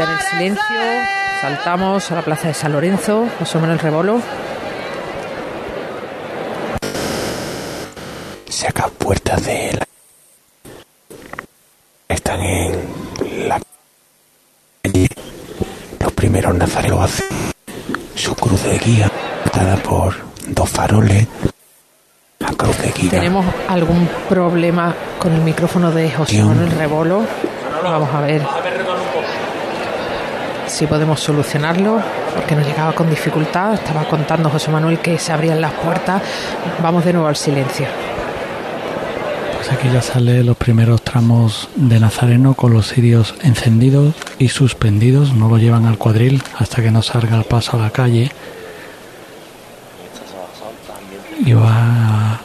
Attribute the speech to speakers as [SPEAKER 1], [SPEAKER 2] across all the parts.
[SPEAKER 1] En el silencio. Saltamos a la plaza de San Lorenzo. José Manuel Rebolo.
[SPEAKER 2] Saca puertas de la... Están en la. Los primeros nazarenos hacen su cruz de guía, dada por dos faroles. La cruz de guía.
[SPEAKER 1] Tenemos algún problema con el micrófono de José Manuel Rebolo. Vamos a ver si podemos solucionarlo, porque nos llegaba con dificultad. Estaba contando José Manuel que se abrían las puertas. Vamos de nuevo al silencio.
[SPEAKER 3] Pues aquí ya sale los primeros tramos de Nazareno con los cirios encendidos y suspendidos. No lo llevan al cuadril hasta que no salga el paso a la calle. Y va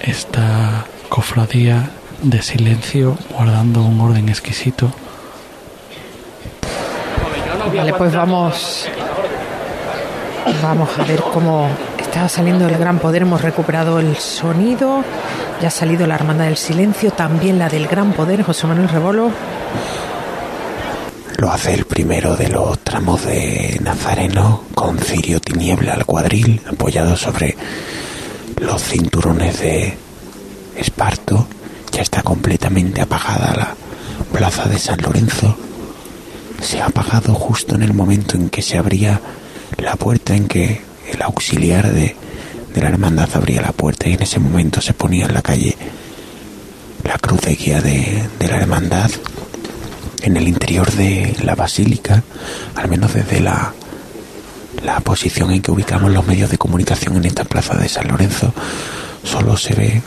[SPEAKER 3] esta cofradía de silencio guardando un orden exquisito.
[SPEAKER 1] Vale, pues vamos. Vamos a ver cómo está saliendo el gran poder. Hemos recuperado el sonido. Ya ha salido la Hermandad del Silencio, también la del Gran Poder, José Manuel Rebolo.
[SPEAKER 2] Lo hace el primero de los tramos de Nazareno con cirio tiniebla al cuadril, apoyado sobre los cinturones de esparto. Ya está completamente apagada la plaza de San Lorenzo. Se ha apagado justo en el momento en que se abría la puerta, en que el auxiliar de, de la hermandad abría la puerta y en ese momento se ponía en la calle la cruz de guía de, de la hermandad en el interior de la basílica, al menos desde la, la posición en que ubicamos los medios de comunicación en esta plaza de San Lorenzo, solo se ve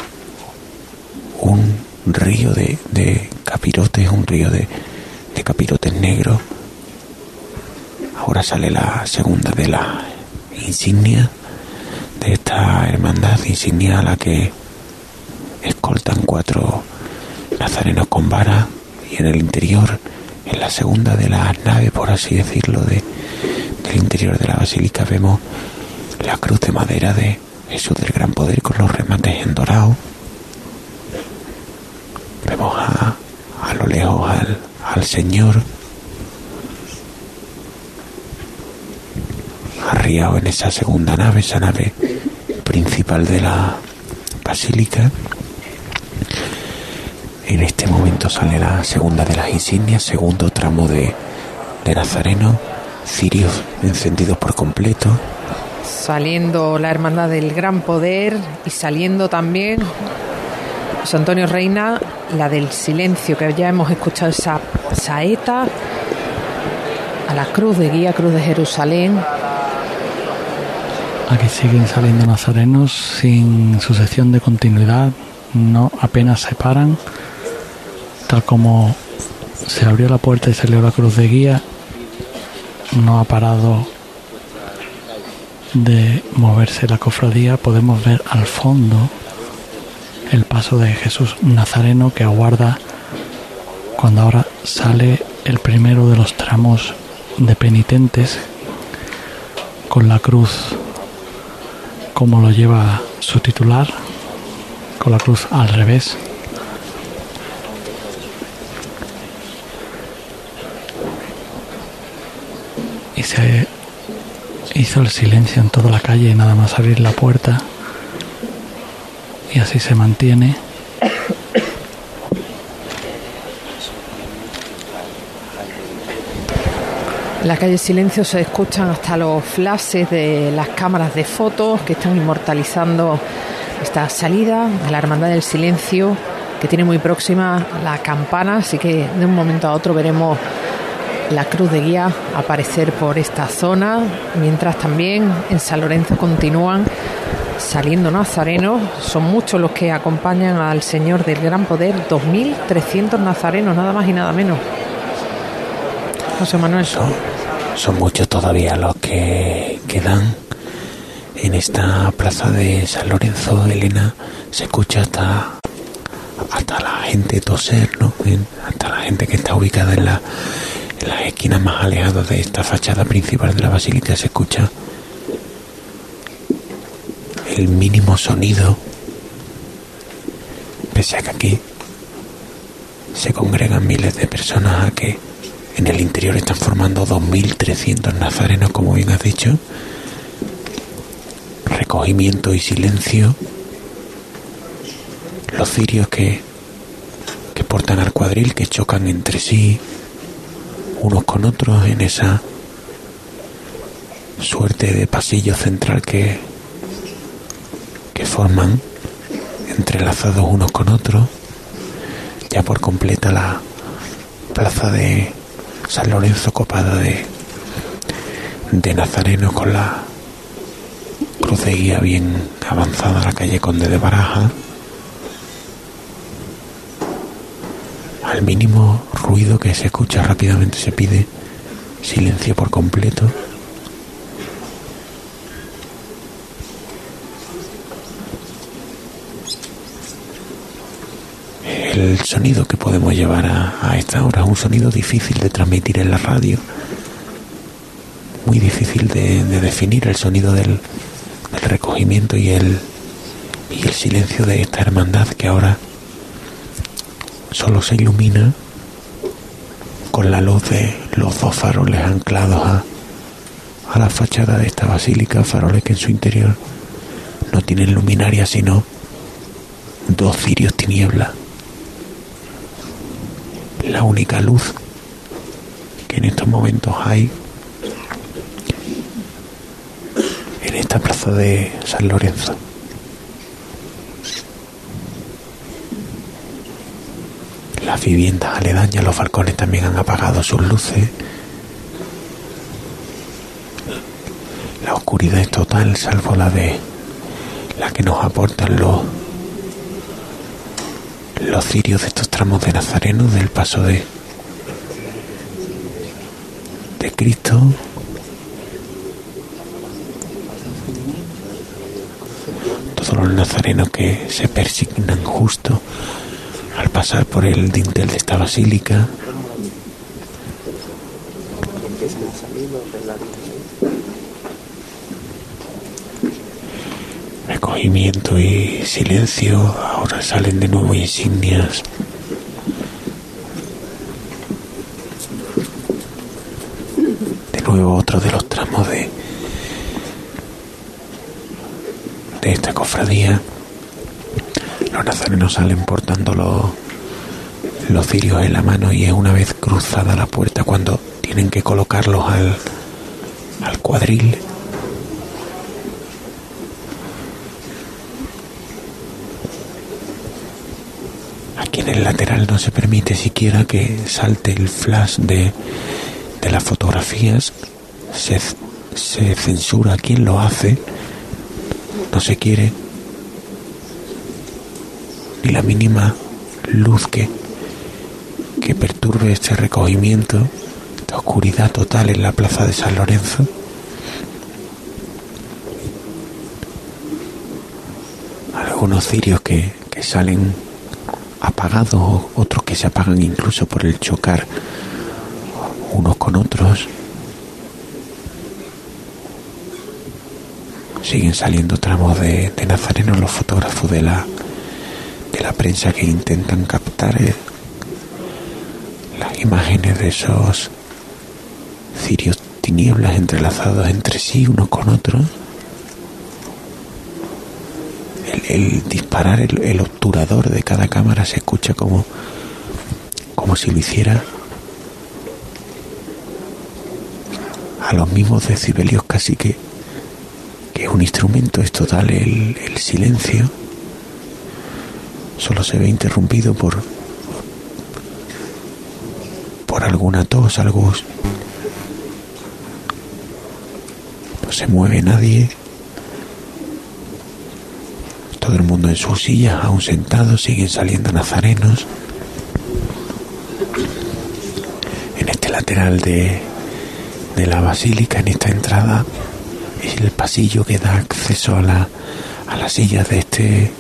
[SPEAKER 2] un río de, de capirotes, un río de, de capirotes negros. Ahora sale la segunda de la insignia de esta hermandad, insignia a la que escoltan cuatro nazarenos con vara y en el interior, en la segunda de las naves, por así decirlo, de, del interior de la basílica vemos la cruz de madera de Jesús del Gran Poder con los remates en dorado. Vemos a, a lo lejos al, al Señor arriado en esa segunda nave, esa nave principal de la basílica. En este momento sale la segunda de las insignias, segundo tramo de, de Nazareno, cirios encendidos por completo.
[SPEAKER 1] Saliendo la Hermandad del Gran Poder y saliendo también José Antonio Reina, la del silencio, que ya hemos escuchado esa saeta a la cruz de guía, cruz de Jerusalén.
[SPEAKER 3] Aquí siguen saliendo nazarenos sin sucesión de continuidad, no apenas se paran, tal como se abrió la puerta y salió la cruz de guía, no ha parado de moverse la cofradía, podemos ver al fondo el paso de Jesús Nazareno que aguarda cuando ahora sale el primero de los tramos de penitentes con la cruz como lo lleva su titular, con la cruz al revés. Y se hizo el silencio en toda la calle, nada más abrir la puerta. Y así se mantiene.
[SPEAKER 1] En la calle Silencio se escuchan hasta los flashes de las cámaras de fotos que están inmortalizando esta salida de la Hermandad del Silencio, que tiene muy próxima la campana, así que de un momento a otro veremos la cruz de guía aparecer por esta zona, mientras también en San Lorenzo continúan saliendo nazarenos, son muchos los que acompañan al Señor del Gran Poder, 2.300 nazarenos, nada más y nada menos. José Manuel.
[SPEAKER 2] Son, son muchos todavía los que quedan en esta plaza de San Lorenzo, Elena. Se escucha hasta, hasta la gente toser, ¿no? Hasta la gente que está ubicada en, la, en las esquinas más alejadas de esta fachada principal de la basílica. Se escucha el mínimo sonido. Pese a que aquí se congregan miles de personas a que En el interior están formando 2.300 nazarenos, como bien has dicho. Recogimiento y silencio. Los cirios que, que portan al cuadril, que chocan entre sí, unos con otros, en esa suerte de pasillo central que, que forman, entrelazados unos con otros, ya por completa la plaza de San Lorenzo copada de, de Nazareno con la cruz de guía bien avanzada a la calle Conde de Baraja. Al mínimo ruido que se escucha rápidamente se pide silencio por completo. el sonido que podemos llevar a, esta hora, un sonido difícil de transmitir en la radio, muy difícil de, definir el sonido del, recogimiento y el, silencio de esta hermandad que ahora solo se ilumina con la luz de los dos faroles anclados a, a la fachada de esta basílica, faroles que en su interior no tienen luminaria sino dos cirios tinieblas la única luz que en estos momentos hay en esta plaza de San Lorenzo. Las viviendas aledañas, los balcones también han apagado sus luces. La oscuridad es total, salvo la de la que nos aportan los los cirios de estos tramos de Nazareno del paso de, de Cristo. Todos los nazarenos que se persignan justo al pasar por el dintel de esta basílica. Recogimiento y silencio. Ahora salen de nuevo insignias. De nuevo otro de los tramos de, de esta cofradía. Los nazarenos salen portando los, los cirios en la mano y es una vez cruzada la puerta cuando tienen que colocarlos al, al cuadril en el lateral no se permite siquiera que salte el flash de, de las fotografías, se, se censura quien lo hace, no se quiere. Ni la mínima luz que, que perturbe este recogimiento, esta oscuridad total en la plaza de San Lorenzo. Algunos cirios que, que salen apagados, otros que se apagan incluso por el chocar unos con otros. Siguen saliendo tramos de, Nazareno los fotógrafos de la, de la prensa que intentan captar eh, las imágenes de esos cirios tinieblas entrelazados entre sí unos con otros el, disparar el, obturador de cada cámara se escucha como, como si lo hiciera a los mismos decibelios casi que, que es un instrumento, es total el, el silencio. Solo se ve interrumpido por, por alguna tos, algo... No se mueve nadie todo el mundo en sus sillas, aún sentados, siguen saliendo nazarenos. En este lateral de, de la basílica, en esta entrada, es el pasillo que da acceso a la, a las sillas de este,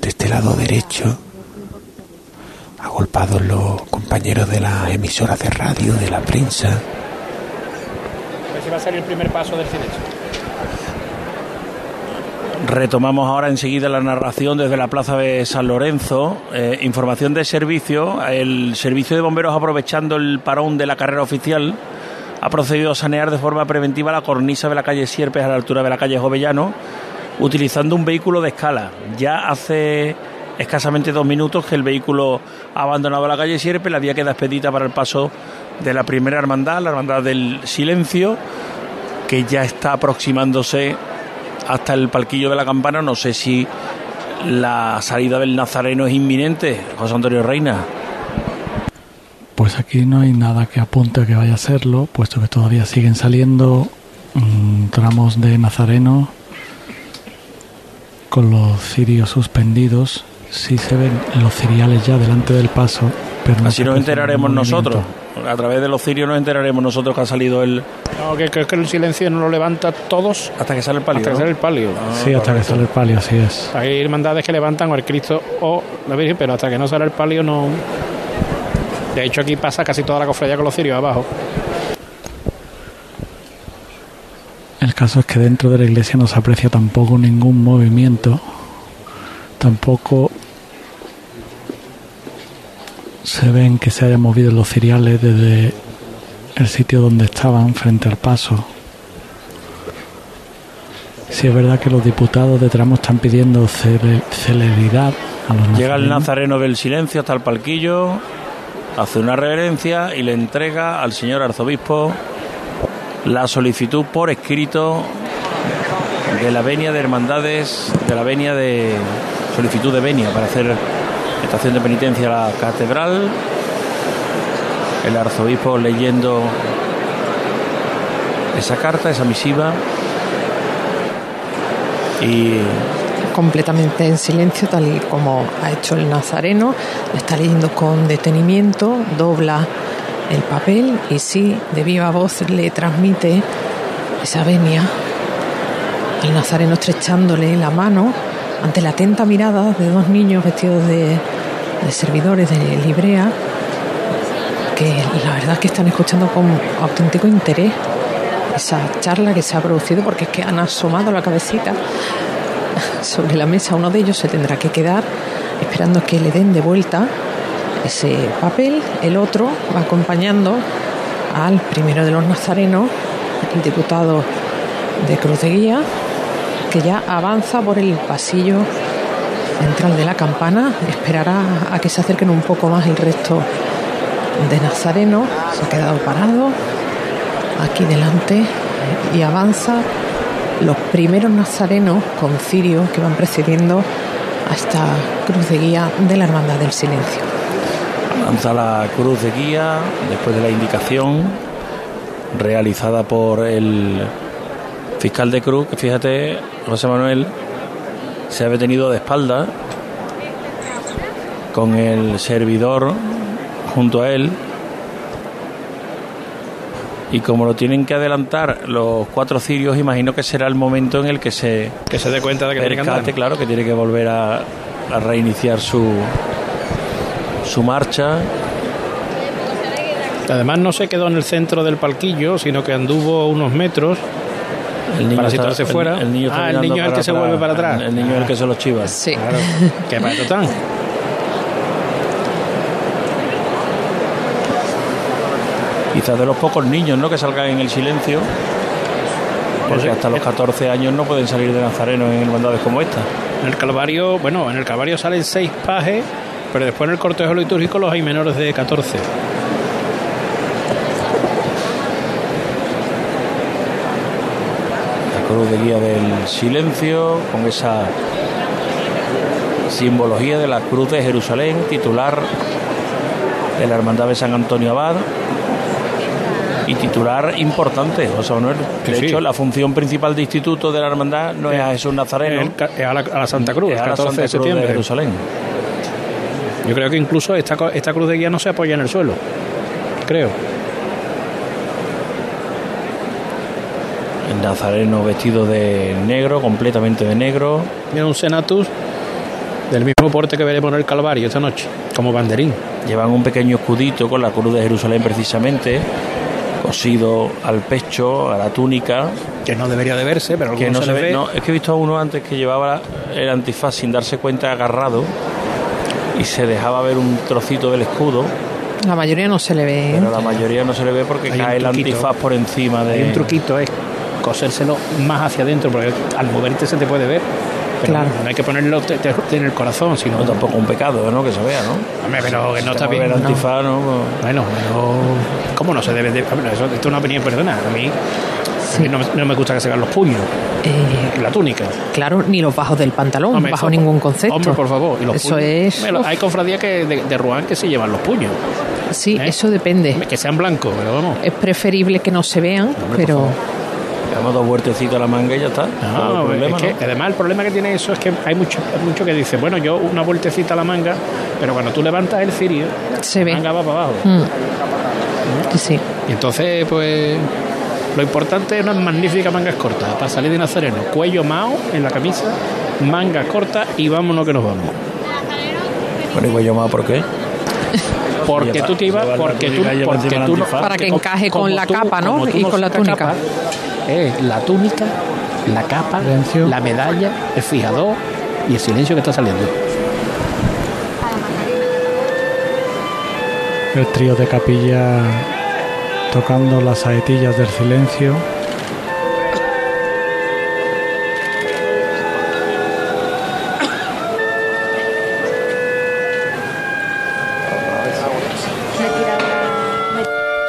[SPEAKER 2] de este lado derecho. Agolpados los compañeros de las emisoras de radio, de la prensa.
[SPEAKER 4] A ver si va a salir el primer paso del silencio. Retomamos ahora enseguida la narración desde la Plaza de San Lorenzo. Eh, información de servicio. El servicio de bomberos, aprovechando el parón de la carrera oficial, ha procedido a sanear de forma preventiva la cornisa de la calle Sierpes a la altura de la calle Jovellano, utilizando un vehículo de escala. Ya hace escasamente dos minutos que el vehículo ha abandonado la calle Sierpes, la vía queda expedita para el paso de la primera hermandad, la hermandad del silencio, que ya está aproximándose hasta el palquillo de la campana. No sé si la salida del Nazareno es inminente, José Antonio Reina.
[SPEAKER 3] Pues aquí no hay nada que apunte a que vaya a serlo, puesto que todavía siguen saliendo mm, tramos de Nazareno con los cirios suspendidos. Sí se ven los ciriales ya delante del paso, pero no
[SPEAKER 4] Así nos enteraremos nosotros. A través de los cirios nos enteraremos nosotros que ha salido el.
[SPEAKER 5] No, que creo que el silencio no lo levanta todos
[SPEAKER 4] Hasta que sale el palio.
[SPEAKER 5] hasta que sale el palio.
[SPEAKER 3] Sí, hasta que sale el palio, así es.
[SPEAKER 5] Hay hermandades que levantan o el Cristo o la Virgen, pero hasta que no sale el palio no. De hecho, aquí pasa casi toda la cofradía con los cirios abajo.
[SPEAKER 3] El caso es que dentro de la iglesia no se aprecia tampoco ningún movimiento, tampoco se ven que se hayan movido los ciriales desde el sitio donde estaban frente al paso. Sí es verdad que los diputados de tramo están pidiendo cele- celeridad a los
[SPEAKER 4] Llega el nazareno del silencio hasta el palquillo, hace una reverencia y le entrega al señor arzobispo la solicitud por escrito de la venia de hermandades, de la venia de solicitud de venia para hacer estación de penitencia la catedral. El arzobispo leyendo esa carta, esa misiva. Y
[SPEAKER 1] completamente en silencio, tal y como ha hecho el nazareno. Está leyendo con detenimiento, dobla el papel y sí, de viva voz le transmite esa venia al nazareno estrechándole la mano ante la atenta mirada de dos niños vestidos de, de servidores de librea que la verdad es que están escuchando con auténtico interés esa charla que se ha producido porque es que han asomado la cabecita sobre la mesa. Uno de ellos se tendrá que quedar esperando que le den de vuelta ese papel. El otro va acompañando al primero de los nazarenos, el diputado de Cruz de Guía, que ya avanza por el pasillo central de la campana. Esperará a que se acerquen un poco más el resto de nazarenos. Se ha quedado parado aquí delante y avanza los primeros nazarenos con cirio que van precediendo a esta cruz de guía de la Hermandad del Silencio.
[SPEAKER 4] Lanza la cruz de guía después de la indicación realizada por el fiscal de cruz, que fíjate, José Manuel, se ha detenido de espalda con el servidor junto a él. Y como lo tienen que adelantar los cuatro cirios, imagino que será el momento en el que se
[SPEAKER 5] Que se dé cuenta de que tiene que andar.
[SPEAKER 4] percate, claro, que tiene que volver a, a reiniciar su, su marcha.
[SPEAKER 5] Además, no se quedó en el centro del palquillo, sino que anduvo unos metros.
[SPEAKER 4] El niño
[SPEAKER 5] Para
[SPEAKER 4] está-
[SPEAKER 5] situarse
[SPEAKER 4] el-
[SPEAKER 5] fuera.
[SPEAKER 4] El, niño está
[SPEAKER 5] Ah, el niño es el que se vuelve para atrás.
[SPEAKER 4] El, niño es el que se los chiva.
[SPEAKER 1] Sí.
[SPEAKER 5] Claro. que para tan.
[SPEAKER 4] Quizás de los pocos niños ¿no? que salgan en el silencio. Porque hasta los 14 años no pueden salir de Nazareno en hermandades como esta.
[SPEAKER 5] En el Calvario, bueno, en el Calvario salen seis pajes, pero después en el cortejo litúrgico los hay menores de 14.
[SPEAKER 4] Cruz de guía del silencio, con esa simbología de la cruz de Jerusalén, titular de la Hermandad de San Antonio Abad. Y titular importante, José Manuel. De
[SPEAKER 5] Sí,
[SPEAKER 4] hecho,
[SPEAKER 5] sí.
[SPEAKER 4] la función principal de instituto de la hermandad no es a Jesús Nazareno,
[SPEAKER 5] El es a, la, a la Santa Cruz,
[SPEAKER 4] es
[SPEAKER 5] el
[SPEAKER 4] a la
[SPEAKER 5] 14
[SPEAKER 4] Santa
[SPEAKER 5] de
[SPEAKER 4] Cruz
[SPEAKER 5] septiembre.
[SPEAKER 4] Jerusalén.
[SPEAKER 5] Yo creo que incluso esta, esta cruz de guía no se apoya en el suelo. Creo.
[SPEAKER 4] El nazareno vestido de negro, completamente de negro.
[SPEAKER 5] Tiene un senatus del mismo porte que veremos en el Calvario esta noche, como banderín.
[SPEAKER 4] Llevan un pequeño escudito con la cruz de Jerusalén precisamente, cosido al pecho, a la túnica.
[SPEAKER 5] que no debería de verse, pero
[SPEAKER 4] Que no
[SPEAKER 5] se
[SPEAKER 4] ve, no, es que he visto a uno antes que llevaba el antifaz sin darse cuenta agarrado y se dejaba ver un trocito del escudo,
[SPEAKER 1] La mayoría no se le ve. ¿eh?
[SPEAKER 4] pero la mayoría no se le ve porque
[SPEAKER 5] Hay un
[SPEAKER 4] cae el antifaz por encima de.
[SPEAKER 5] Hay un truquito, es cosérselo más hacia adentro, porque al moverte se te puede ver. Pero
[SPEAKER 1] Claro.
[SPEAKER 5] no hay que ponerlo te- te- en el corazón, sino
[SPEAKER 4] No, tampoco un pecado, ¿no? Que se vea, ¿no?
[SPEAKER 5] Hombre, pero que no
[SPEAKER 4] Si
[SPEAKER 5] está bien.
[SPEAKER 4] el
[SPEAKER 5] no.
[SPEAKER 4] antifaz, ¿no?
[SPEAKER 5] Bueno, pero ¿cómo no se debe de.? Bueno, eso, esto es una opinión personal. A mí, a mí no, me- no me gusta que se vean los puños,
[SPEAKER 1] Eh,
[SPEAKER 5] la túnica.
[SPEAKER 1] claro, ni los bajos del pantalón,
[SPEAKER 5] Hombre,
[SPEAKER 1] bajo
[SPEAKER 5] eso-
[SPEAKER 1] ningún concepto.
[SPEAKER 5] Hombre, por favor. Y los
[SPEAKER 1] Eso
[SPEAKER 5] puños.
[SPEAKER 1] es.
[SPEAKER 5] Hombre, Hay cofradías que de, de Ruán que se llevan los puños.
[SPEAKER 1] Sí,
[SPEAKER 5] ¿eh?
[SPEAKER 1] eso depende.
[SPEAKER 5] Que sean blancos, pero vamos.
[SPEAKER 1] Es preferible que no se vean, pero
[SPEAKER 5] favor.
[SPEAKER 4] Le damos dos vueltecitas a la manga y ya está.
[SPEAKER 5] No,
[SPEAKER 4] No hay problema,
[SPEAKER 5] es que
[SPEAKER 4] ¿no?
[SPEAKER 5] además el problema que tiene eso es que hay mucho, mucho que dice, bueno, yo una vueltecita a la manga, pero cuando tú levantas el cirio,
[SPEAKER 1] Se
[SPEAKER 5] la
[SPEAKER 1] ve.
[SPEAKER 5] manga va para abajo.
[SPEAKER 1] Mm. Sí, sí.
[SPEAKER 5] Y entonces, pues, lo importante es unas magníficas mangas cortas para salir de Nazareno. Cuello mao en la camisa, mangas cortas y vámonos que nos vamos.
[SPEAKER 4] Bueno, igual yo más, ¿por qué?
[SPEAKER 5] Porque
[SPEAKER 4] Lleva-
[SPEAKER 5] tú te ibas, porque tú, porque tú no.
[SPEAKER 1] Para que encaje con la capa, ¿no? Y con la túnica.
[SPEAKER 5] capa, es la túnica, la capa,
[SPEAKER 3] Silencio.
[SPEAKER 5] la medalla, el fijador y el silencio que está saliendo.
[SPEAKER 3] El trío de capilla tocando las saetillas del silencio.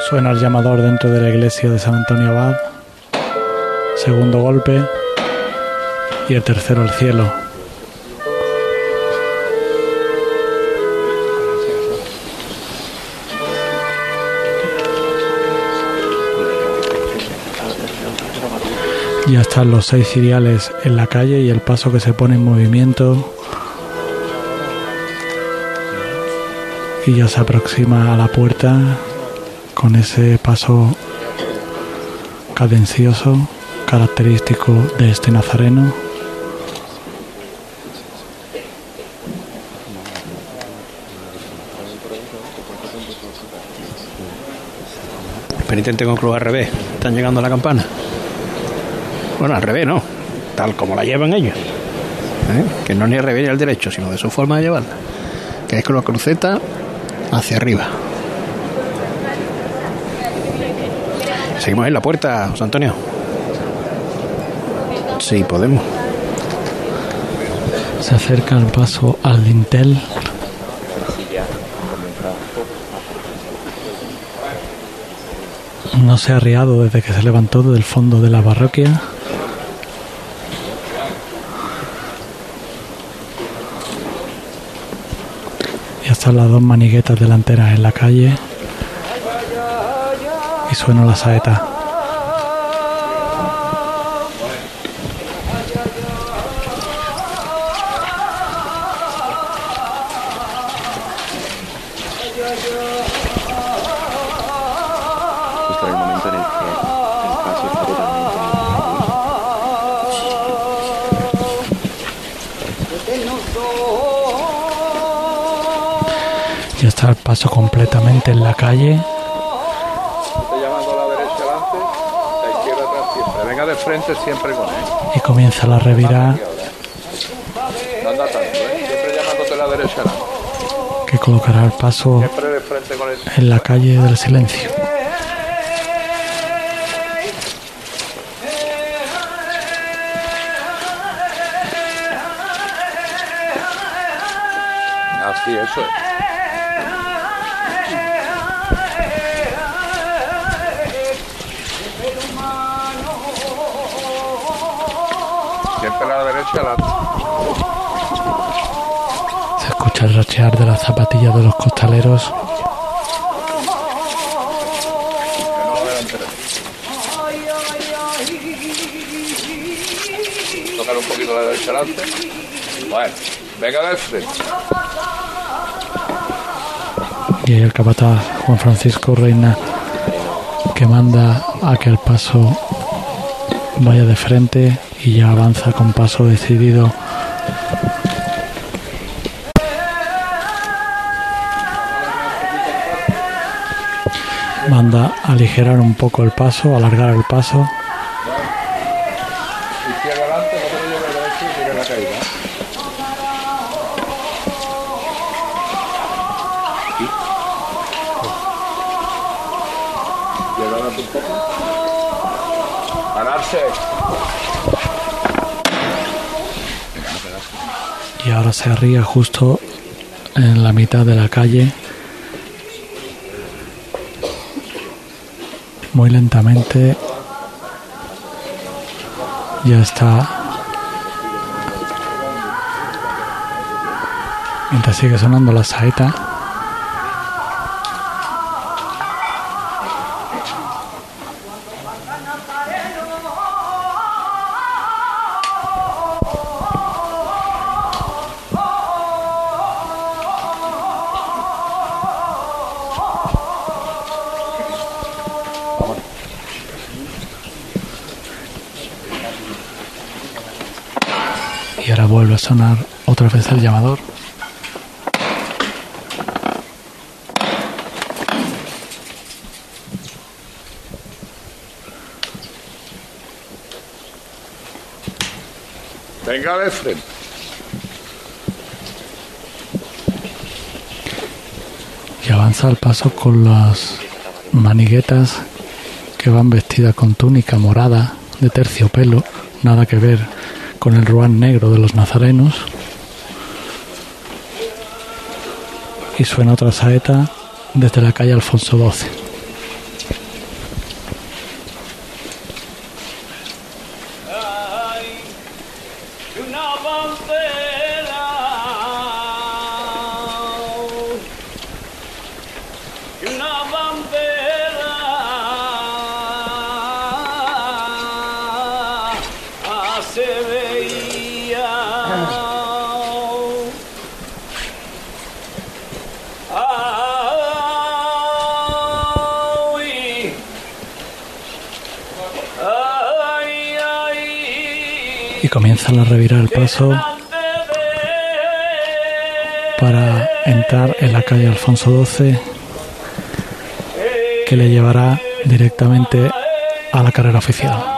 [SPEAKER 3] Suena el llamador dentro de la iglesia de San Antonio Abad. Segundo golpe. Y el tercero al cielo. Ya están los seis ciriales en la calle y el paso que se pone en movimiento. Y ya se aproxima a la puerta con ese paso cadencioso característico de este nazareno.
[SPEAKER 5] Penitente con cruz al revés. Están llegando a la campana. Bueno, al revés, no. Tal como la llevan ellos. ¿Eh? Que no ni al revés ni al derecho, sino de su forma de llevarla. Que es con la cruceta hacia arriba. Seguimos en la puerta, José Antonio. Sí, podemos.
[SPEAKER 3] Se acerca el paso al dintel. No se ha arriado desde que se levantó del fondo de la parroquia. Ya están las dos maniguetas delanteras en la calle. Y suena la saeta. Ya está el paso completamente en la calle.
[SPEAKER 6] Estoy llamando la derecha adelante, la izquierda atrás siempre. Venga de frente siempre con él.
[SPEAKER 3] Y comienza la revirada
[SPEAKER 6] No anda tanto, ¿eh? Siempre llamándote la derecha
[SPEAKER 3] que colocará el paso en la calle del silencio. Escucha el rachear de las zapatillas de los costaleros.
[SPEAKER 6] Tocar un poquito la derecha adelante. Bueno, venga de frente.
[SPEAKER 3] Y ahí el capataz Juan Francisco Reina que manda a que el paso vaya de frente y ya avanza con paso decidido. manda aligerar un poco el paso, alargar el paso. Y ahora se arría justo en la mitad de la calle. Muy lentamente ya está. Mientras sigue sonando la saeta. Y avanza al paso con las maniguetas que van vestidas con túnica morada de terciopelo, nada que ver con el ruán negro de los nazarenos. Y suena otra saeta desde la calle Alfonso XII. Comienzan a revirar el paso para entrar en la calle Alfonso XII que le llevará directamente a la carrera oficial.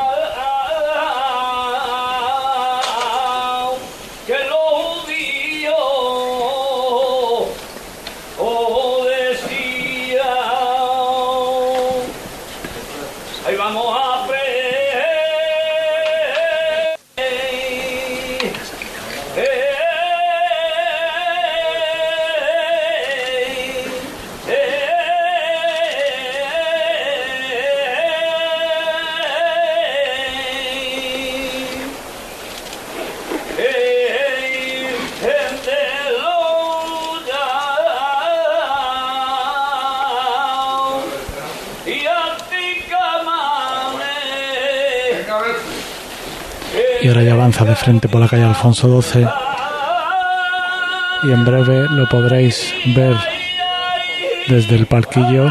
[SPEAKER 3] Frente por la calle Alfonso XII y en breve lo podréis ver desde el palquillo.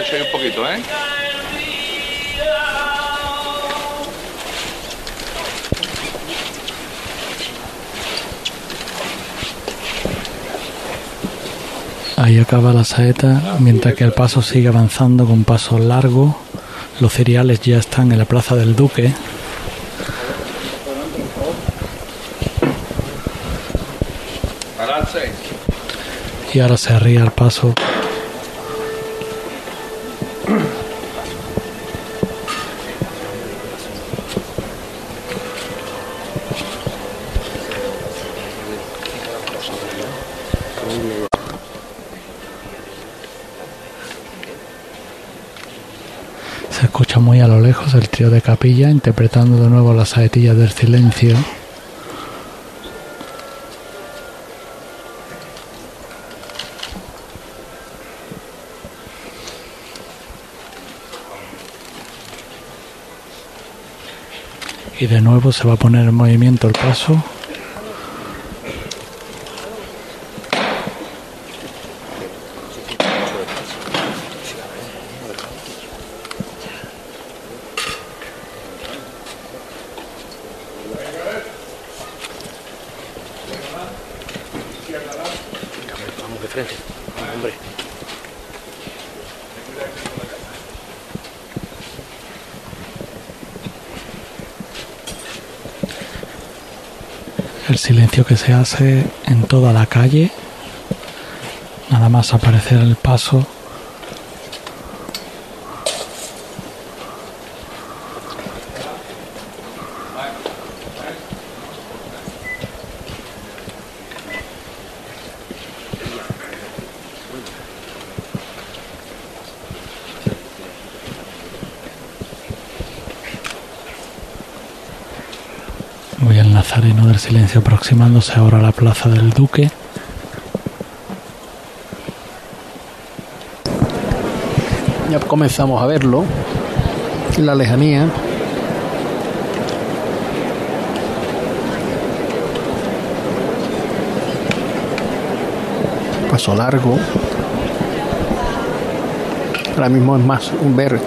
[SPEAKER 6] Derecho ahí un poquito, ¿eh?
[SPEAKER 3] Ahí acaba la saeta, mientras que el paso sigue avanzando con paso largo. Los cereales ya están en la plaza del Duque. Y ahora se arría el paso. de capilla, interpretando de nuevo las saetillas del silencio. Y de nuevo se va a poner en movimiento el paso que se hace en toda la calle. Nada más aparecer el paso. Voy al Nazareno del Silencio aproximándose ahora a la Plaza del Duque.
[SPEAKER 5] Ya comenzamos a verlo en la lejanía. Paso largo. Ahora mismo es más un ver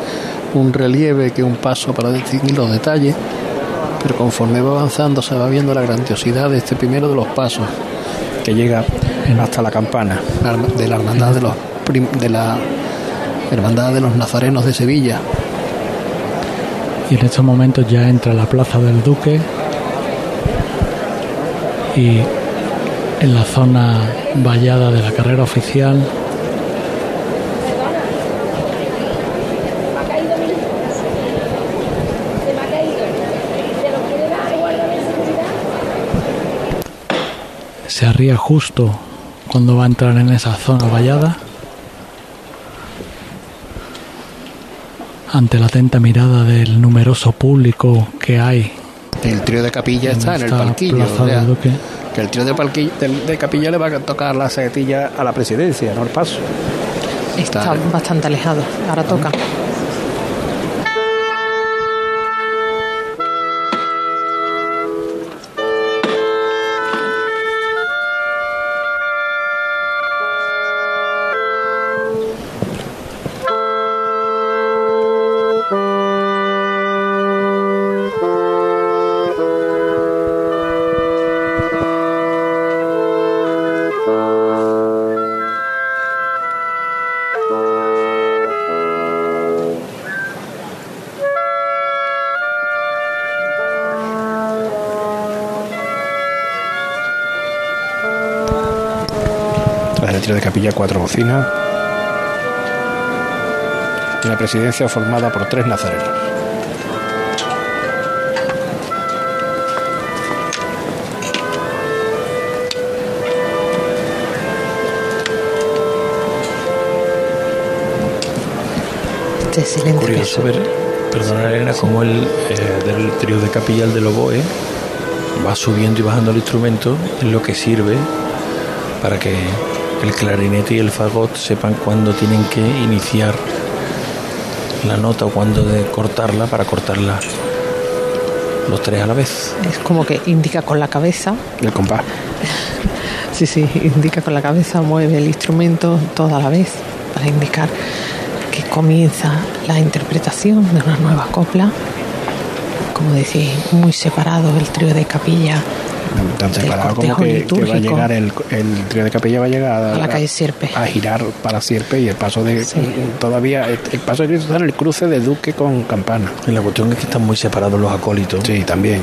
[SPEAKER 5] un relieve que un paso para distinguir los detalles, pero conforme va avanzando se va viendo la grandiosidad de este primero de los pasos que llega hasta la campana de la hermandad de los de la hermandad de los nazarenos de Sevilla.
[SPEAKER 3] Y en estos momentos ya entra la Plaza del Duque. Y en la zona vallada de la carrera oficial
[SPEAKER 7] me ha caído mi hijo. Se me ha caído. ¿Se lo quiere dar? Guárdame en seguridad.
[SPEAKER 3] Justo cuando va a entrar en esa zona vallada. Ante la atenta mirada del numeroso público que hay
[SPEAKER 5] El trío de capilla
[SPEAKER 3] en
[SPEAKER 5] está en el palquillo. O sea, que el trío de, palquillo, de capilla le va a tocar la saetilla a la presidencia, no el paso.
[SPEAKER 1] Está
[SPEAKER 5] Está-
[SPEAKER 1] bastante alejado. Ahora toca.
[SPEAKER 5] De capilla, cuatro bocinas. Y la presidencia formada por tres nazarenos.
[SPEAKER 1] Este silencio. que
[SPEAKER 4] Curioso ver, perdona Elena, como el eh, del trío de capilla el del oboe va subiendo y bajando el instrumento, es lo que sirve para que el clarinete y el fagot sepan cuándo tienen que iniciar la nota o cuándo de cortarla para cortarla los tres a la vez.
[SPEAKER 1] Es como que indica con la cabeza.
[SPEAKER 5] El compás.
[SPEAKER 1] Sí, sí, indica con la cabeza, mueve el instrumento todo a la vez para indicar que comienza la interpretación de una nueva copla. Como decís, muy separado el trío de capilla
[SPEAKER 5] Tan
[SPEAKER 1] del
[SPEAKER 5] separado como que, que va a llegar el, el trío de capilla va a llegar
[SPEAKER 1] A la calle Sierpe.
[SPEAKER 5] a girar para Sierpe y el paso de
[SPEAKER 1] Sí.
[SPEAKER 5] todavía el, el paso de Cristo está en el cruce de Duque con Campana.
[SPEAKER 4] Y la cuestión es que están muy separados los acólitos,
[SPEAKER 5] Sí, también.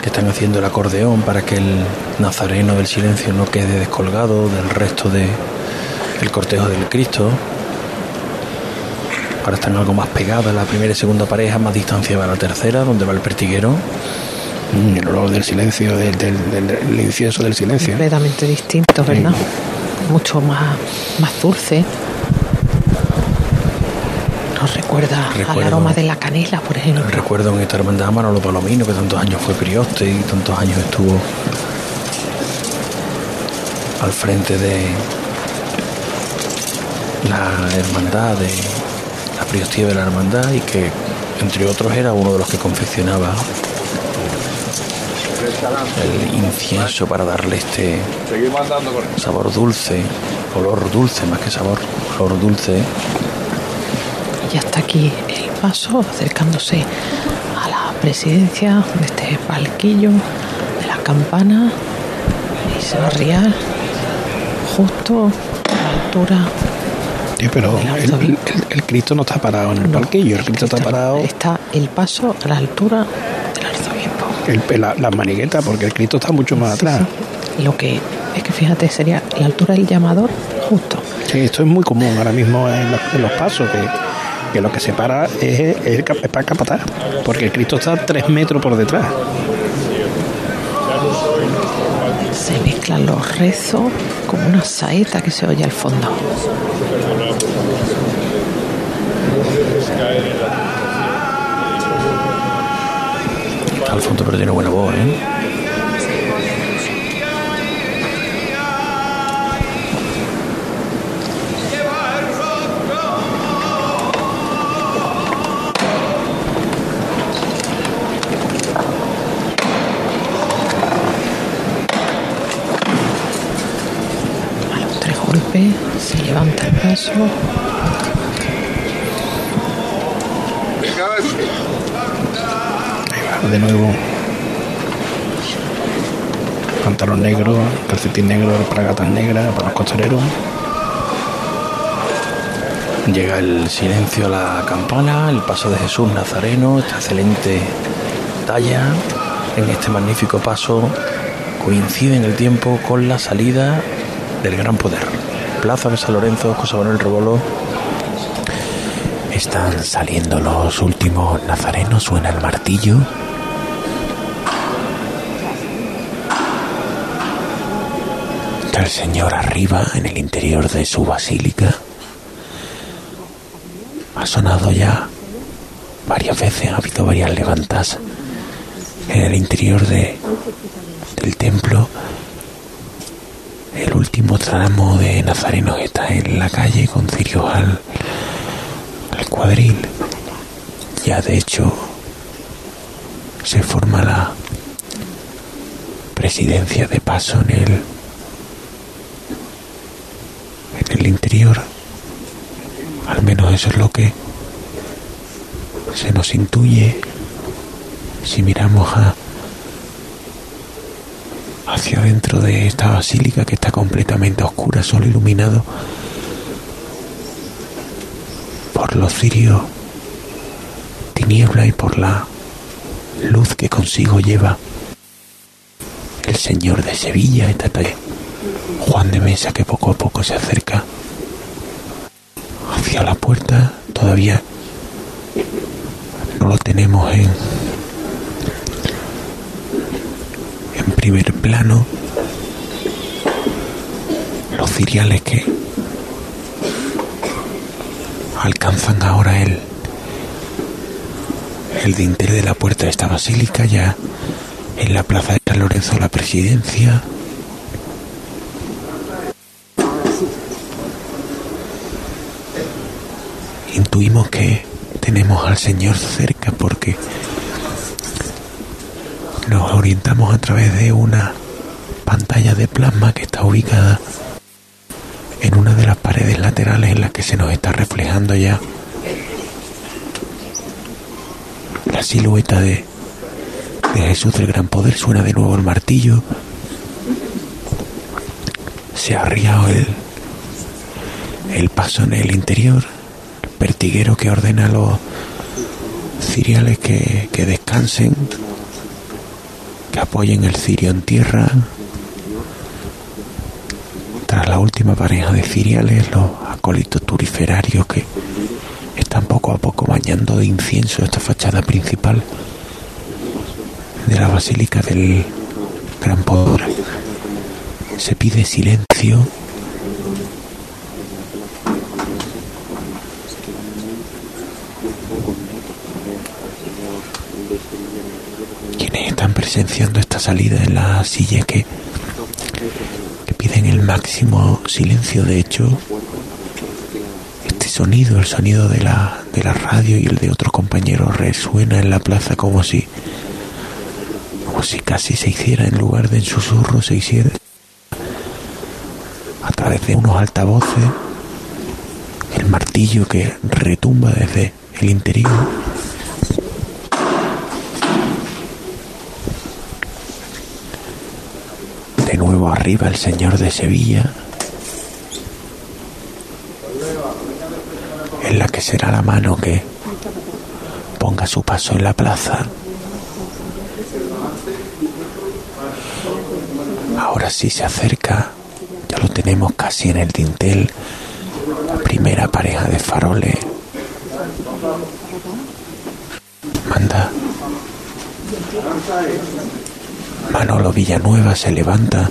[SPEAKER 4] que están haciendo el acordeón para que el nazareno del silencio no quede descolgado del resto de el cortejo del Cristo. Ahora están algo más pegadas la primera y segunda pareja, más distancia va la tercera, donde va el pertiguero.
[SPEAKER 5] El olor del silencio, del, del- del- del incienso del silencio.
[SPEAKER 1] completamente distinto, ¿verdad? Mucho más, más dulce. Nos recuerda al
[SPEAKER 4] Recuerdo-
[SPEAKER 1] aroma de la canela, por ejemplo.
[SPEAKER 4] Recuerdo en esta hermandad Manolo Palomino, que tantos años fue prioste y tantos años estuvo al frente de la hermandad, de la priostía de la hermandad, y que entre otros era uno de los que confeccionaba el incienso para darle este sabor dulce, olor dulce más que sabor, olor dulce.
[SPEAKER 1] Ya está aquí el paso acercándose a la presidencia de este palquillo de la campana y se va a arriar justo a la altura.
[SPEAKER 5] Sí, pero el,
[SPEAKER 1] arzobispo.
[SPEAKER 5] el- el Cristo no está parado en el
[SPEAKER 1] No,
[SPEAKER 5] palquillo, el Cristo está parado
[SPEAKER 1] Está el paso a la altura.
[SPEAKER 5] El, la, la manigueta, porque el Cristo está mucho más atrás.
[SPEAKER 1] sí. Lo que es que fíjate sería la altura del llamador justo.
[SPEAKER 5] Sí, esto es muy común ahora mismo en los, en los pasos, que, que lo que separa es, es, el es para capataz, porque el Cristo está tres metros por detrás.
[SPEAKER 1] Se mezclan los rezos como una saeta que se oye al fondo.
[SPEAKER 4] Al fondo pero tiene buena voz, ¿eh?
[SPEAKER 1] Los tres golpes se levanta el paso.
[SPEAKER 5] De nuevo. Pantalón negro, calcetín negro, pragatas negras para los costereros.
[SPEAKER 4] Llega el silencio a la campana, el paso de Jesús Nazareno, esta excelente talla en este magnífico paso coincide en el tiempo con la salida del gran poder. Plaza de San Lorenzo, José Manuel Rebolo,
[SPEAKER 2] Están saliendo los últimos nazarenos, suena el martillo. El Señor arriba en el interior de su basílica. Ha sonado ya varias veces, ha habido varias levantas en el interior de, del templo. El último tramo de nazarenos está en la calle con cirios al, al cuadril. Ya de hecho se forma la presidencia de paso en el en el Al menos eso es lo que se nos intuye si miramos a hacia dentro de esta basílica que está completamente oscura, solo iluminado por los cirios tiniebla y por la luz que consigo lleva el señor de Sevilla, esta Juan de Mesa, que poco a poco se acerca hacia la puerta, todavía no lo tenemos en, en primer plano, los ciriales que alcanzan ahora el el dintel de la puerta de esta basílica ya en la plaza de San Lorenzo la presidencia intuimos que tenemos al Señor cerca porque nos orientamos a través de una pantalla de plasma que está ubicada en una de las paredes laterales en las que se nos está reflejando ya la silueta de, de Jesús del Gran Poder. Suena de nuevo el martillo. Se ha arriado el, el paso en el interior. Pertiguero que ordena los ciriales que, que descansen, que apoyen el cirio en tierra. Tras la última pareja de ciriales, los acólitos turiferarios que están poco a poco bañando de incienso esta fachada principal de la Basílica del Gran Poder. Se pide silencio. Quienes están presenciando esta salida en la silla que, que piden el máximo silencio, de hecho, este sonido, el sonido de la, de la radio y el de otros compañeros resuena en la plaza como si, como si casi se hiciera en lugar de en susurro, se hiciera a través de unos altavoces, el martillo que retumba desde el interior. De arriba el señor de Sevilla, en la que será la mano que ponga su paso en la plaza. Ahora sí se acerca, ya lo tenemos casi en el dintel, primera pareja de faroles. Manda. Manolo Villanueva se levanta.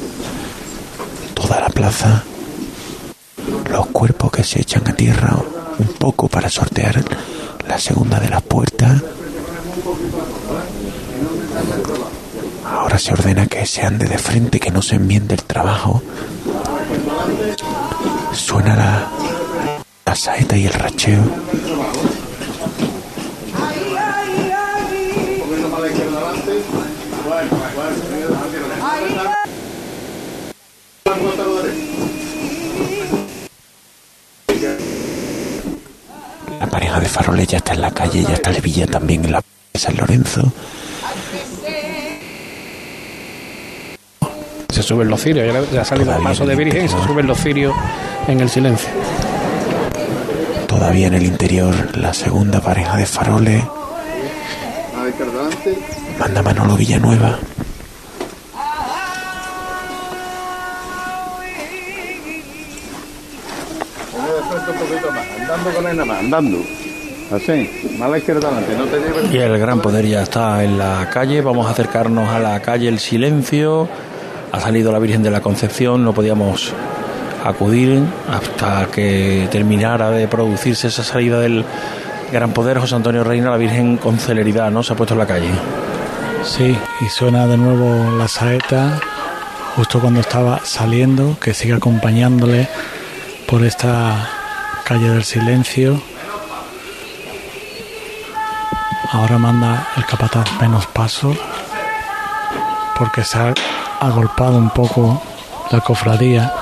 [SPEAKER 2] Los cuerpos que se echan a tierra un poco para sortear la segunda de las puertas. Ahora se ordena que se ande de frente, que no se enmiende el trabajo. Suena la, la saeta y el racheo. Ya está en la calle, ya está Levilla también en la de San Lorenzo.
[SPEAKER 5] Se suben los cirios, ya, ya ha salido el paso de
[SPEAKER 2] el
[SPEAKER 5] Virgen y se
[SPEAKER 2] interior.
[SPEAKER 5] suben los cirios en el silencio.
[SPEAKER 2] Todavía en el interior la segunda pareja de faroles. Manda Manolo Villanueva.
[SPEAKER 6] un poquito más, andando con él nada más, andando. Así, más a la izquierda adelante, no te lleves.
[SPEAKER 4] Y el gran poder ya está en la calle. Vamos a acercarnos a la calle El Silencio. Ha salido la Virgen de la Concepción. No podíamos acudir hasta que terminara de producirse esa salida del gran poder. José Antonio Reina, la Virgen con celeridad, ¿no? Se ha puesto en la calle.
[SPEAKER 3] Sí, y suena de nuevo la saeta justo cuando estaba saliendo, que sigue acompañándole por esta calle del silencio. Ahora manda el capataz menos paso porque se ha agolpado un poco la cofradía.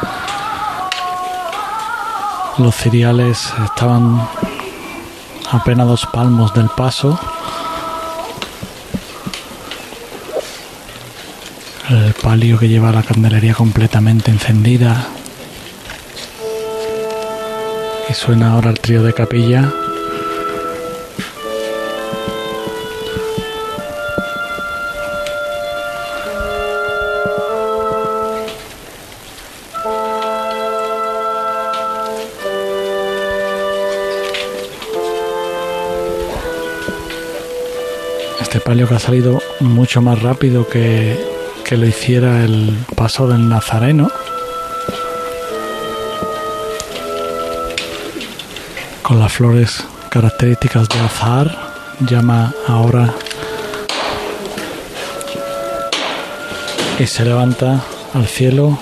[SPEAKER 3] Los ciriales estaban apenas dos palmos del paso. El palio que lleva la candelería completamente encendida. Y suena ahora el trío de capilla. Que ha salido mucho más rápido que, que lo hiciera el paso del Nazareno. Con las flores características de azahar, llama ahora y se levanta al cielo.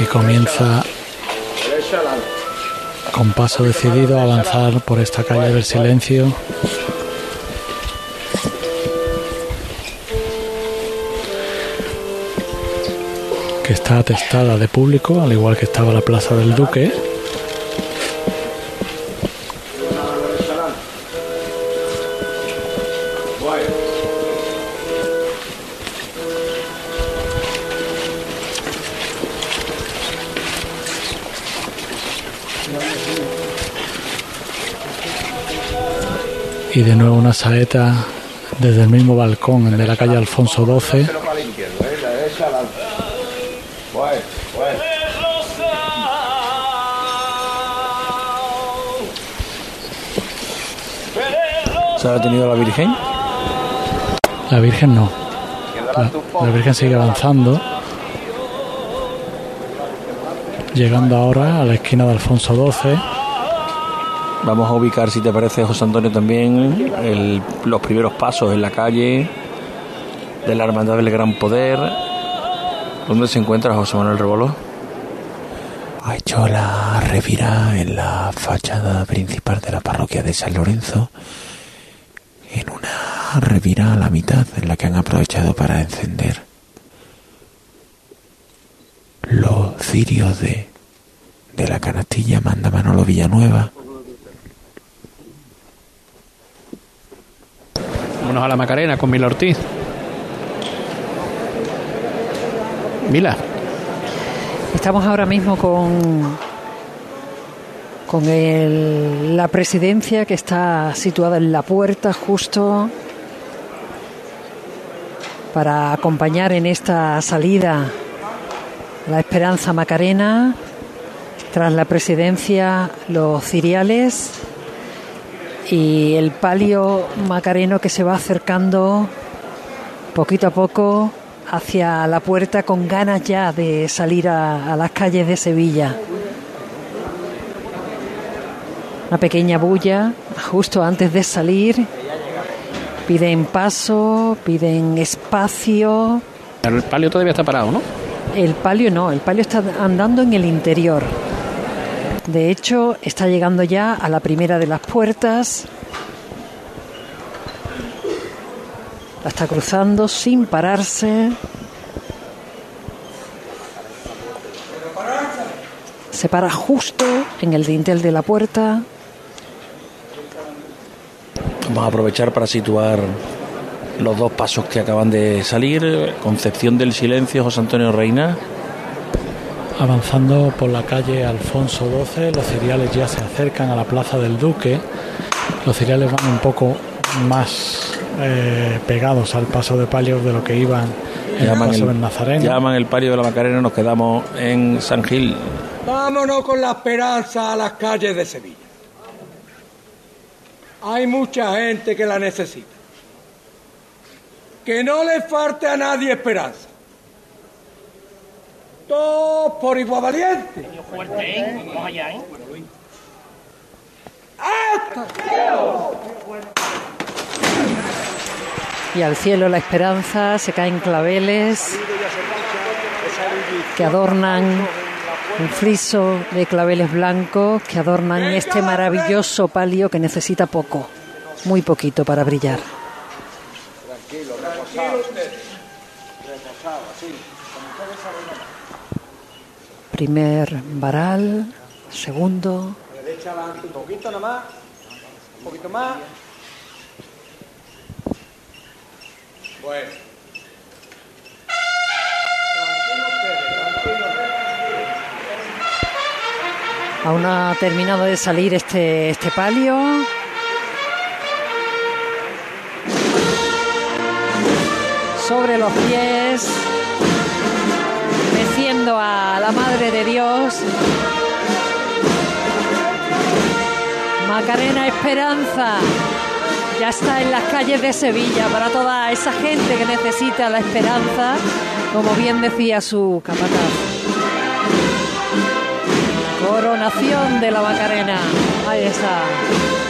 [SPEAKER 3] Y comienza con paso decidido a avanzar por esta calle del silencio. que está atestada de público, al igual que estaba la Plaza del Duque. Y de nuevo una saeta desde el mismo balcón, el de la calle Alfonso XII.
[SPEAKER 4] ¿Se ha detenido la Virgen?
[SPEAKER 3] La Virgen no. La, la Virgen sigue avanzando. Llegando ahora a la esquina de Alfonso XII.
[SPEAKER 4] Vamos a ubicar, si te parece, José Antonio, también los primeros pasos en la calle de la Hermandad del Gran Poder. ¿Dónde se encuentra José Manuel Rebolo?
[SPEAKER 2] Ha hecho la revira en la fachada principal de la parroquia de San Lorenzo, en una revira a la mitad en la que han aprovechado para encender los cirios de, de la canastilla Manda Manolo Villanueva.
[SPEAKER 5] Vámonos a la Macarena con Mila Ortiz. Mila,
[SPEAKER 8] Estamos ahora mismo con, con la presidencia que está situada en la puerta justo para acompañar en esta salida la Esperanza Macarena. Tras la presidencia, los ciriales y el palio macareno que se va acercando poquito a poco hacia la puerta con ganas ya de salir a, a las calles de Sevilla. Una pequeña bulla justo antes de salir. Piden paso, piden espacio.
[SPEAKER 5] el palio todavía está parado, ¿no?
[SPEAKER 8] El palio no, el palio está andando en el interior. De hecho, está llegando ya a la primera de las puertas. La está cruzando sin pararse. Se para justo en el dintel de la puerta.
[SPEAKER 4] Vamos a aprovechar para situar los dos pasos que acaban de salir. Concepción del Silencio, José Antonio Reina.
[SPEAKER 3] Avanzando por la calle Alfonso XII, los cereales ya se acercan a la Plaza del Duque. Los cereales van un poco más eh, pegados al paso de palio de lo que iban en el
[SPEAKER 4] Llaman
[SPEAKER 3] paso
[SPEAKER 4] el,
[SPEAKER 3] del Nazareno.
[SPEAKER 4] llaman el palio de la Macarena, nos quedamos en San Gil.
[SPEAKER 9] Vámonos con la esperanza a las calles de Sevilla. Hay mucha gente que la necesita. Que no le falte a nadie esperanza. Todos por igual valiente.
[SPEAKER 8] Y al cielo la esperanza, se caen claveles que adornan un friso de claveles blancos que adornan este maravilloso palio que necesita poco, muy poquito para brillar. Primer varal, segundo,
[SPEAKER 9] Derecha adelante un poquito nomás. Un poquito más. Bueno.
[SPEAKER 8] Aún ha terminado de salir este, este palio. Sobre los pies, meciendo a la Madre de Dios. Macarena Esperanza ya está en las calles de Sevilla para toda esa gente que necesita la esperanza, como bien decía su capataz. Coronación de la Macarena. Ahí está.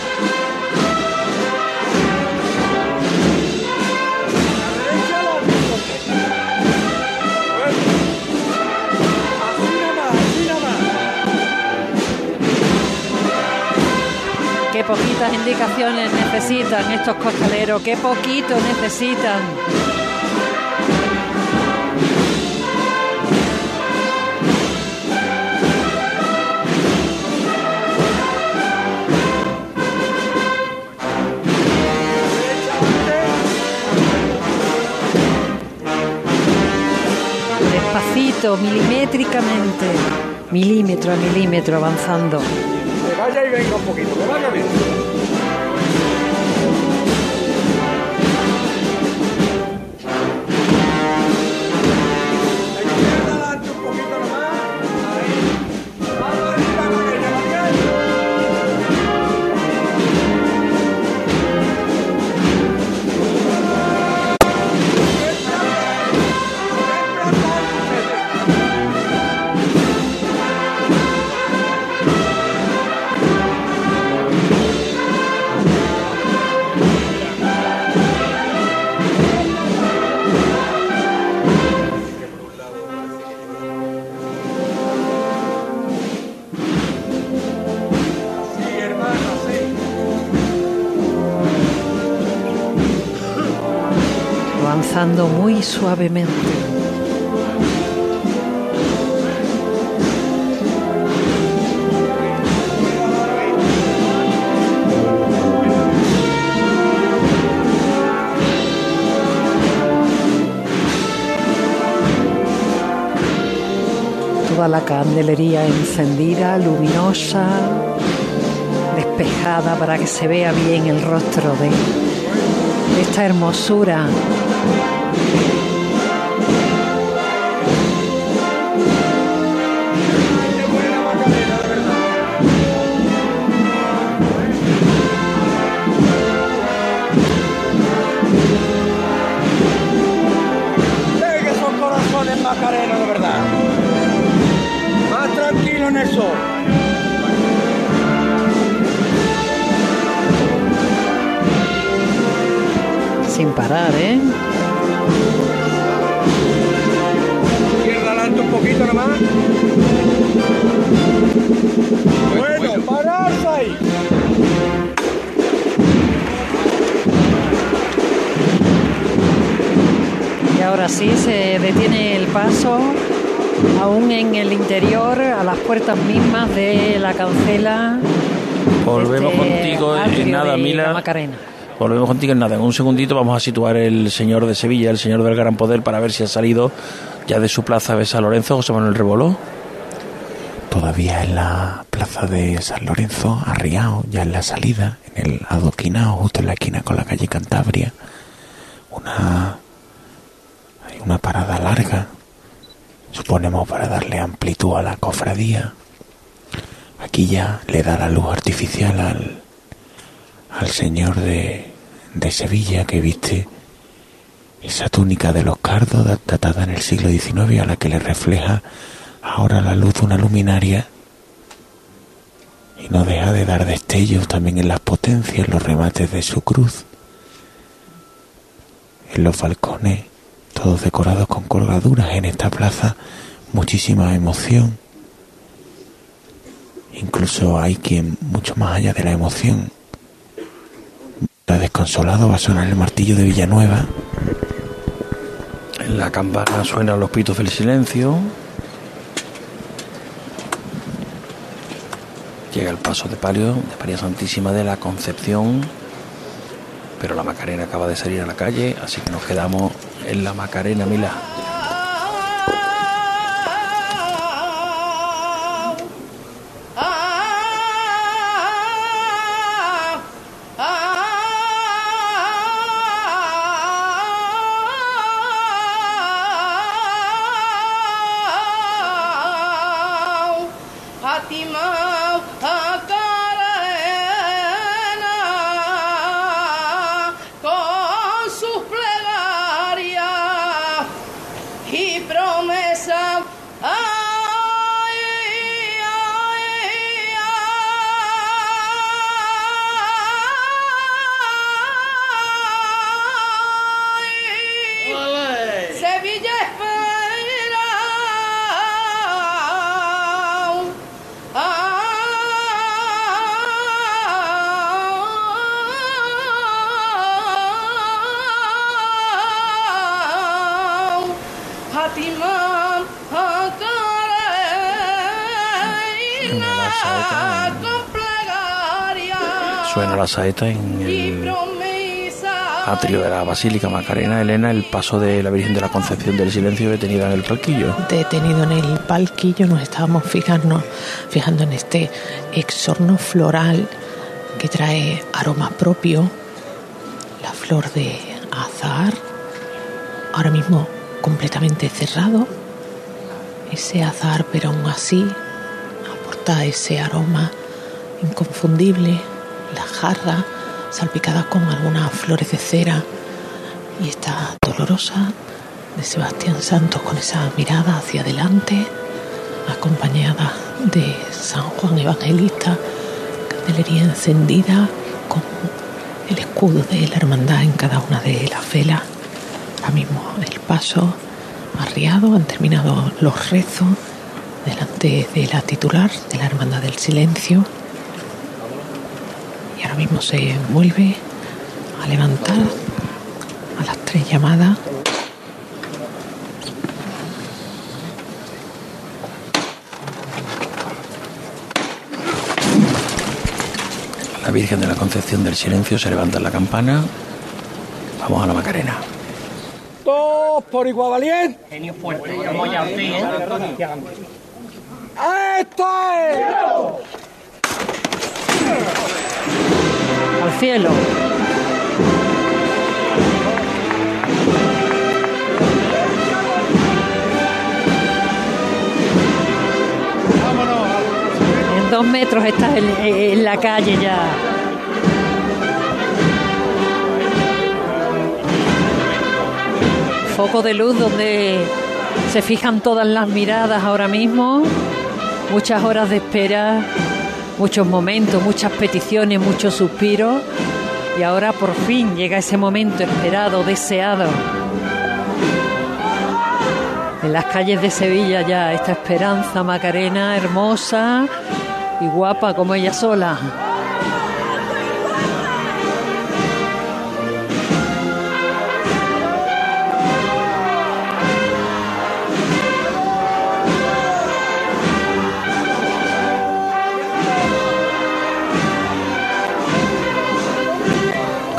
[SPEAKER 8] Poquitas indicaciones necesitan estos costaleros, qué poquito necesitan. Despacito, milimétricamente, milímetro a milímetro avanzando.
[SPEAKER 9] Vaya y venga un poquito, que vaya bien.
[SPEAKER 8] Suavemente. Toda la candelería encendida, luminosa, despejada para que se vea bien el rostro de, esta hermosura.
[SPEAKER 9] En eso.
[SPEAKER 8] Sin parar, ¿eh?
[SPEAKER 9] Izquierda adelante un poquito nomás. Bueno, pararse ahí.
[SPEAKER 8] Y ahora sí se detiene el paso, aún en el interior, a las puertas mismas de la cancela.
[SPEAKER 4] Volvemos
[SPEAKER 8] este
[SPEAKER 4] contigo en nada, Mila.
[SPEAKER 8] Macarena.
[SPEAKER 4] Volvemos contigo en nada. En un segundito vamos a situar el señor de Sevilla, el señor del Gran Poder, para ver si ha salido ya de su plaza de San Lorenzo, José Manuel Reboló.
[SPEAKER 2] Todavía en la plaza de San Lorenzo, arriado, ya en la salida, en el adoquinado, justo en la esquina con la calle Cantabria. Una. Hay una parada larga, suponemos para darle amplitud a la cofradía. Aquí ya le da la luz artificial al, al señor de, de Sevilla que viste esa túnica de los cardos dat- datada en el siglo XIX a la que le refleja ahora la luz una luminaria y no deja de dar destellos también en las potencias, los remates de su cruz, en los balcones, todos decorados con colgaduras en esta plaza, muchísima emoción. Incluso hay quien, mucho más allá de la emoción, está desconsolado, va a sonar el martillo de Villanueva.
[SPEAKER 4] En la campana suenan los pitos del silencio. Llega el paso de palio de María Santísima de la Concepción. Pero la Macarena acaba de salir a la calle, así que nos quedamos en la Macarena Mila. La saeta en el atrio de la Basílica Macarena Elena, el paso de la Virgen de la Concepción del Silencio detenida en el palquillo.
[SPEAKER 1] detenido en el palquillo nos estábamos fijando, fijando en este exorno floral que trae aroma propio, la flor de azahar, ahora mismo completamente cerrado, ese azahar pero aún así aporta ese aroma inconfundible, la jarra salpicada con algunas flores de cera y esta dolorosa de Sebastián Santos con esa mirada hacia adelante, acompañada de San Juan Evangelista, candelería encendida con el escudo de la hermandad en cada una de las velas. Ahora mismo el paso arriado, han terminado los rezos delante de la titular de la Hermandad del Silencio Ahora mismo se vuelve a levantar a las tres llamadas.
[SPEAKER 4] La Virgen de la Concepción del Silencio se levanta la campana. Vamos a la Macarena.
[SPEAKER 9] Todos por igual valiente.
[SPEAKER 10] Genio fuerte, vamos ya a ¿eh?
[SPEAKER 9] ¡Esto es!
[SPEAKER 8] Cielo. En dos metros estás en, en la calle ya. Foco de luz donde se fijan todas las miradas ahora mismo. Muchas horas de espera, muchos momentos, muchas peticiones, muchos suspiros. Y ahora por fin llega ese momento esperado, deseado. En las calles de Sevilla ya esta esperanza Macarena, hermosa y guapa como ella sola.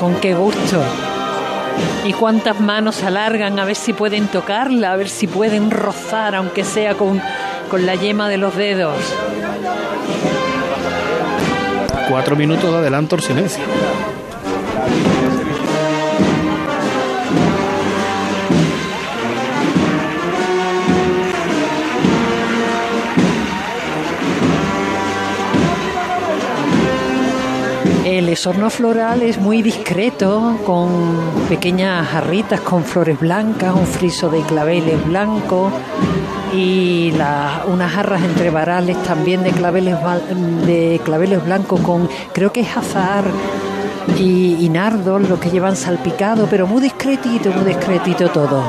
[SPEAKER 8] Con qué gusto. Y cuántas manos alargan a ver si pueden tocarla, a ver si pueden rozar, aunque sea con, con la yema de los dedos.
[SPEAKER 5] Cuatro minutos de adelanto el silencio.
[SPEAKER 8] El esorno floral es muy discreto, con pequeñas jarritas con flores blancas, un friso de claveles blancos y unas jarras entre varales también de claveles, de claveles blancos con, creo que es azahar y, y nardo, lo que llevan salpicado, pero muy discretito, muy discretito todo.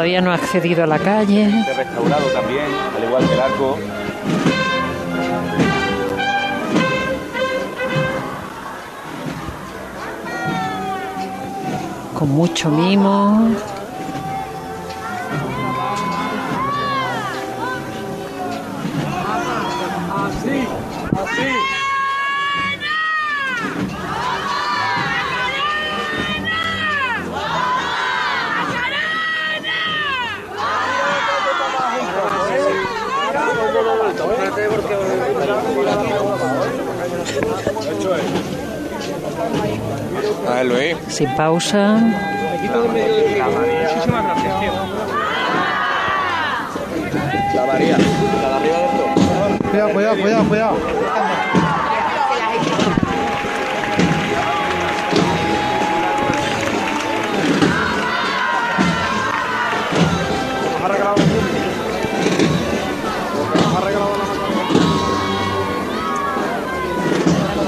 [SPEAKER 8] Todavía no ha accedido a la calle.
[SPEAKER 11] restaurado también, al igual que el arco.
[SPEAKER 8] con mucho mimo.
[SPEAKER 11] Ver, Luis.
[SPEAKER 8] Sin pausa.
[SPEAKER 10] Muchísimas gracias, tío.
[SPEAKER 11] La María. La de arriba del todo.
[SPEAKER 9] Cuidado, cuidado, cuidado, cuidado.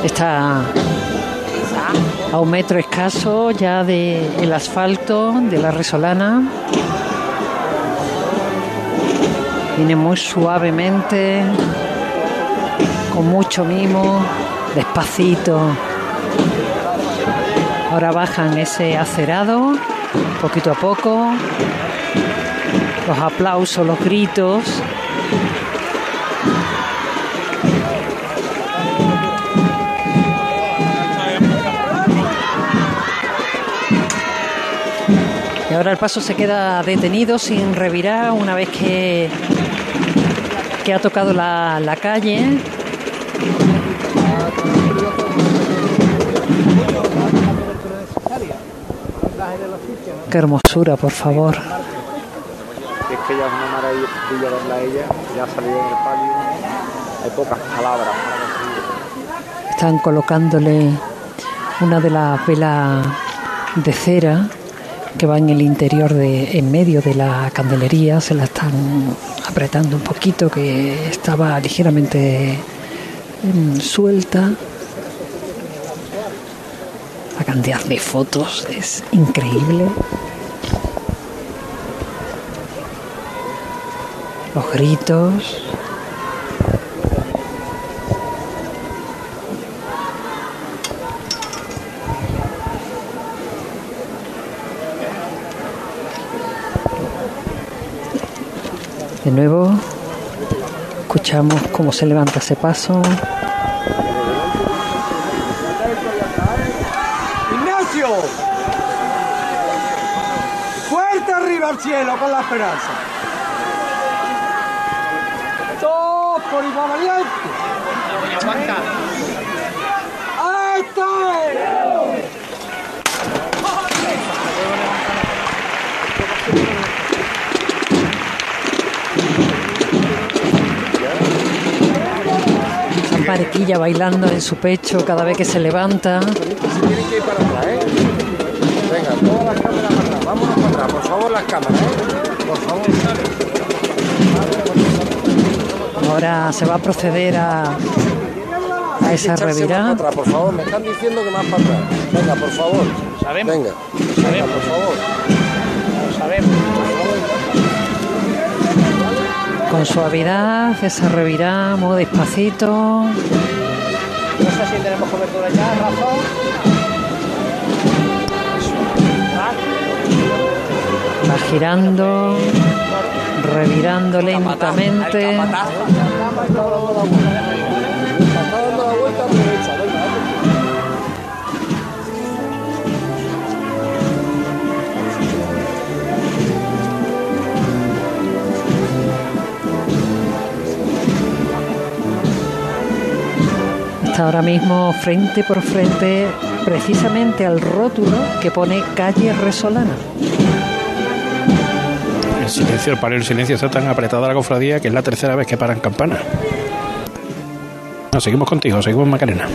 [SPEAKER 8] Está a un metro escaso ya del asfalto de la resolana. Viene muy suavemente, con mucho mimo, despacito. Ahora bajan ese acerado, poquito a poco. Los aplausos, los gritos. Ahora el paso se queda detenido sin revirar una vez que, que ha tocado la, la calle. Qué hermosura, por favor.
[SPEAKER 11] Es que ella es una maravilla verla ella. Ya ha salido del palio. Hay pocas palabras.
[SPEAKER 8] Están colocándole una de las velas de cera que va en el interior de, en medio de la candelería, se la están apretando un poquito, que estaba ligeramente mm, suelta. La cantidad de fotos es increíble. Los gritos. Nuevo, escuchamos cómo se levanta ese paso.
[SPEAKER 9] Ignacio. Fuerte arriba al cielo con la esperanza. Dos por igual valiente. ¡Ahí está!
[SPEAKER 8] Esa parequilla bailando en su pecho cada vez que se levanta.
[SPEAKER 11] Tienen que ir para atrás, ¿eh? Venga, todas las cámaras para atrás. Vámonos para atrás, por favor, las cámaras, ¿eh? Por favor.
[SPEAKER 8] Ahora se va a proceder a, a esa revirada.
[SPEAKER 11] para atrás, por favor. Me están diciendo que más para atrás. Venga, por favor. Venga, por favor.
[SPEAKER 8] Con suavidad, esa revirada, muy despacito.
[SPEAKER 10] No sé si tenemos cobertura ya, Rafa.
[SPEAKER 8] Va girando, revirando lentamente.
[SPEAKER 11] Está
[SPEAKER 8] ahora mismo frente por frente, precisamente al rótulo que pone calle Resolana.
[SPEAKER 5] El silencio, el paro el silencio está tan apretado a la cofradía que es la tercera vez que paran campana. No, seguimos contigo, seguimos Macarena.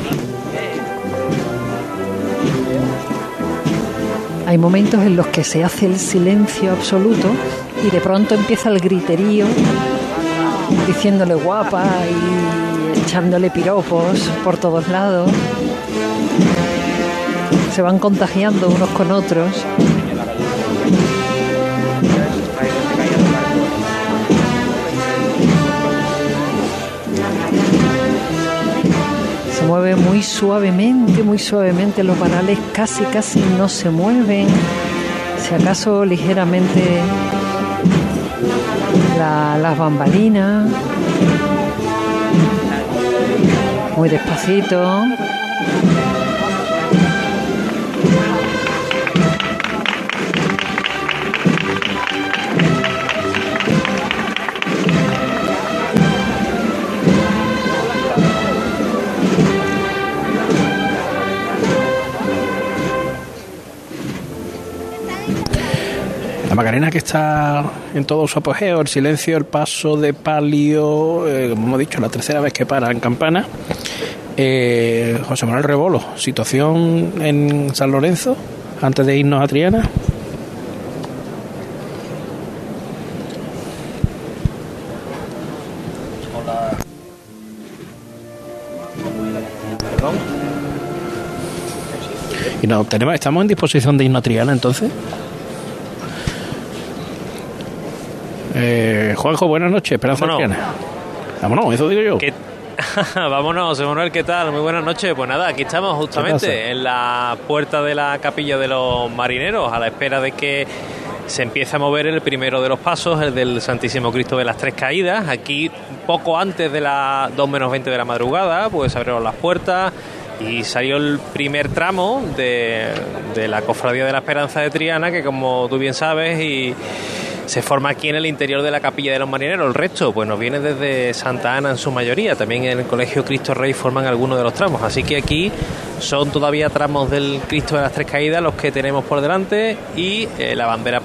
[SPEAKER 8] Hay momentos en los que se hace el silencio absoluto y de pronto empieza el griterío diciéndole guapa y echándole piropos por todos lados. Se van contagiando unos con otros. Se mueve muy suavemente, muy suavemente. Los varales casi, casi no se mueven. Si acaso ligeramente la- las bambalinas. Muy despacito.
[SPEAKER 5] La Macarena que está en todo su apogeo, el silencio, el paso de palio, eh, como hemos dicho, la tercera vez que para en campana. Eh, José Manuel Rebolo, situación en San Lorenzo, antes de irnos a Triana. Y no, tenemos, estamos en disposición de irnos a Triana entonces. Eh, Juanjo, buenas noches, Esperanza
[SPEAKER 12] Vámonos.
[SPEAKER 5] Triana. Vámonos, eso digo yo.
[SPEAKER 12] ¿Qué- Vámonos, Emanuel, ¿qué tal? Muy buenas noches. Pues nada, aquí estamos justamente en la puerta de la capilla de los marineros, a la espera de que se empiece a mover el primero de los pasos, el del Santísimo Cristo de las Tres Caídas. Aquí, poco antes de las 2 menos 20 de la madrugada, pues abrieron las puertas y salió el primer tramo de, de la Cofradía de la Esperanza de Triana, que como tú bien sabes, y se forma aquí en el interior de la capilla de los marineros. El resto, pues nos viene desde Santa Ana en su mayoría. También en el Colegio Cristo Rey forman algunos de los tramos. Así que aquí son todavía tramos del Cristo de las Tres Caídas los que tenemos por delante y eh, la bandera